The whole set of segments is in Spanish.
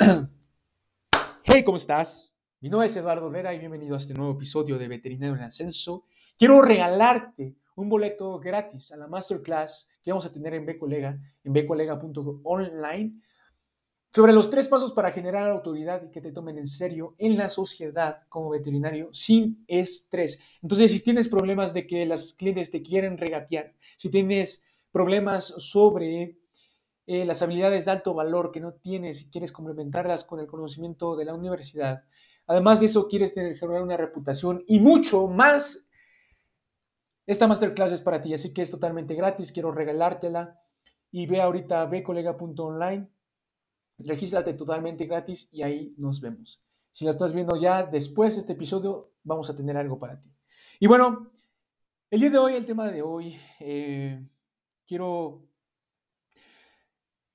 Hey, ¿cómo estás? Mi nombre es Eduardo Vera y bienvenido a este nuevo episodio de Veterinario en Ascenso. Quiero regalarte un boleto gratis a la masterclass que vamos a tener en Bcolega, en bcolega.online, sobre los tres pasos para generar autoridad y que te tomen en serio en la sociedad como veterinario sin estrés. Entonces, si tienes problemas de que las clientes te quieren regatear, si tienes problemas sobre eh, las habilidades de alto valor que no tienes y quieres complementarlas con el conocimiento de la universidad. Además de eso, quieres tener, generar una reputación y mucho más. Esta masterclass es para ti, así que es totalmente gratis. Quiero regalártela y ve ahorita a bcolega.online, regístrate totalmente gratis y ahí nos vemos. Si lo estás viendo ya después de este episodio, vamos a tener algo para ti. Y bueno, el día de hoy, el tema de hoy, eh, quiero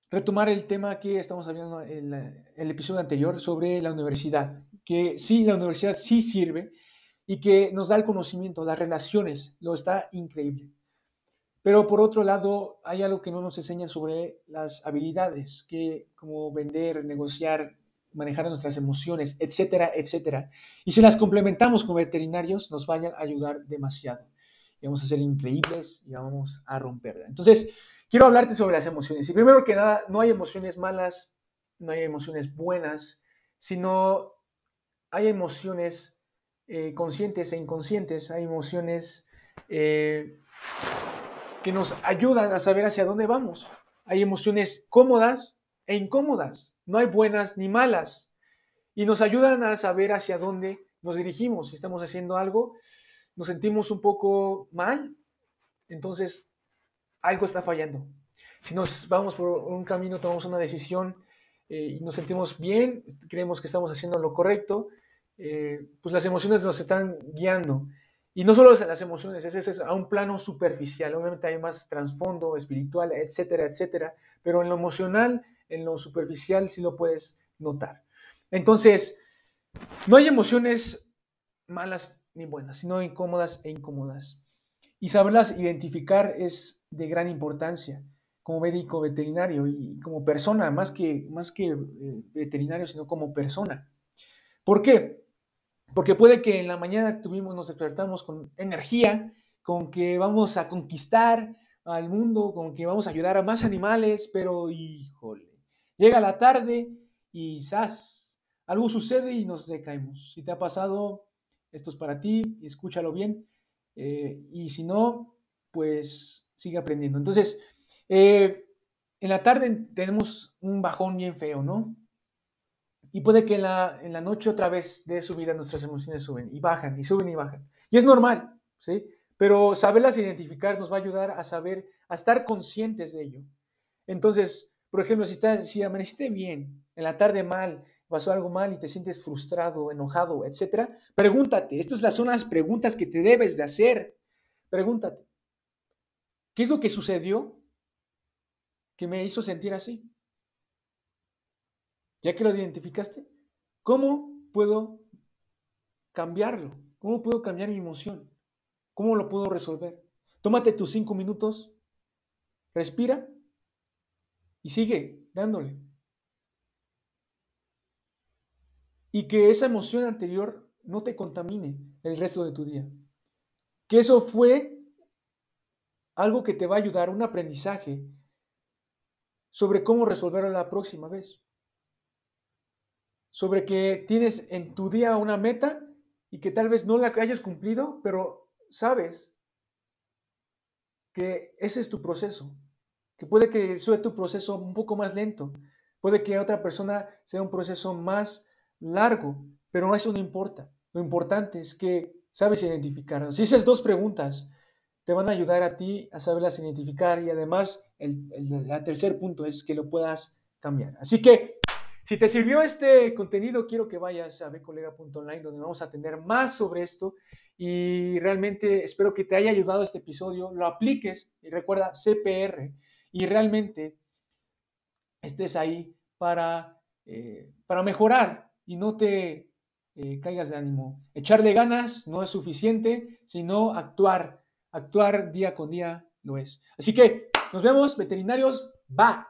retomar el tema que estamos hablando en el episodio anterior sobre la universidad, que sí, la universidad sí sirve y que nos da el conocimiento, las relaciones, lo está increíble. Pero por otro lado, hay algo que no nos enseña sobre las habilidades, que como vender, negociar, manejar nuestras emociones, etcétera, etcétera. Y si las complementamos con veterinarios, nos vayan a ayudar demasiado. Y vamos a ser increíbles y vamos a romperla. Entonces, quiero hablarte sobre las emociones. Y primero que nada, no hay emociones malas, no hay emociones buenas, sino hay emociones eh, conscientes e inconscientes, hay emociones eh, que nos ayudan a saber hacia dónde vamos. Hay emociones cómodas e incómodas, no hay buenas ni malas, y nos ayudan a saber hacia dónde nos dirigimos. Si estamos haciendo algo, nos sentimos un poco mal, entonces algo está fallando. Si nos vamos por un camino, tomamos una decisión eh, y nos sentimos bien, creemos que estamos haciendo lo correcto, eh, pues las emociones nos están guiando. Y no solo las emociones, ese es a un plano superficial, obviamente hay más trasfondo espiritual, etcétera, etcétera, pero en lo emocional, en lo superficial sí lo puedes notar. Entonces, no hay emociones malas ni buenas, sino incómodas e incómodas. Y saberlas identificar es de gran importancia como médico veterinario y como persona, más que, más que eh, veterinario, sino como persona. ¿Por qué? Porque puede que en la mañana tuvimos, nos despertamos con energía, con que vamos a conquistar al mundo, con que vamos a ayudar a más animales, pero híjole, llega la tarde y ¡zas! Algo sucede y nos decaemos. Si te ha pasado, esto es para ti, escúchalo bien. Eh, y si no, pues sigue aprendiendo. Entonces, eh, en la tarde tenemos un bajón bien feo, ¿no? Y puede que en la, noche otra vez de su vida nuestras emociones suben y bajan y suben y bajan. Y es normal, ¿sí? Pero saberlas identificar nos va a ayudar a saber, a estar conscientes de ello. Entonces, por ejemplo, si, estás, si amaneciste bien, en la tarde mal, pasó algo mal y te sientes frustrado, enojado, etcétera, pregúntate, estas son las preguntas que te debes de hacer. Pregúntate, ¿qué es lo que sucedió que me hizo sentir así? Ya que lo identificaste, ¿cómo puedo cambiarlo? ¿Cómo puedo cambiar mi emoción? ¿Cómo lo puedo resolver? Tómate tus cinco minutos, respira y sigue dándole. y que esa emoción anterior no te contamine el resto de tu día. Que eso fue algo que te va a ayudar, un aprendizaje sobre cómo resolverlo la próxima vez. Sobre que tienes en tu día una meta y que tal vez no la hayas cumplido, pero sabes que ese es tu proceso, que puede que sea tu proceso un poco más lento, puede que otra persona sea un proceso más largo, pero eso no importa. Lo importante es que sabes identificar. Si esas dos preguntas te van a ayudar a ti a saberlas identificar y además el, el, tercer punto es que lo puedas cambiar. Así que si te sirvió este contenido, quiero que vayas a becolega.online donde vamos a tener más sobre esto y realmente espero que te haya ayudado este episodio, lo apliques y recuerda CPR y realmente estés ahí para, eh, para mejorar y no te eh, caigas de ánimo. Echarle ganas no es suficiente, sino actuar. Actuar día con día lo es. Así que nos vemos, veterinarios. Va.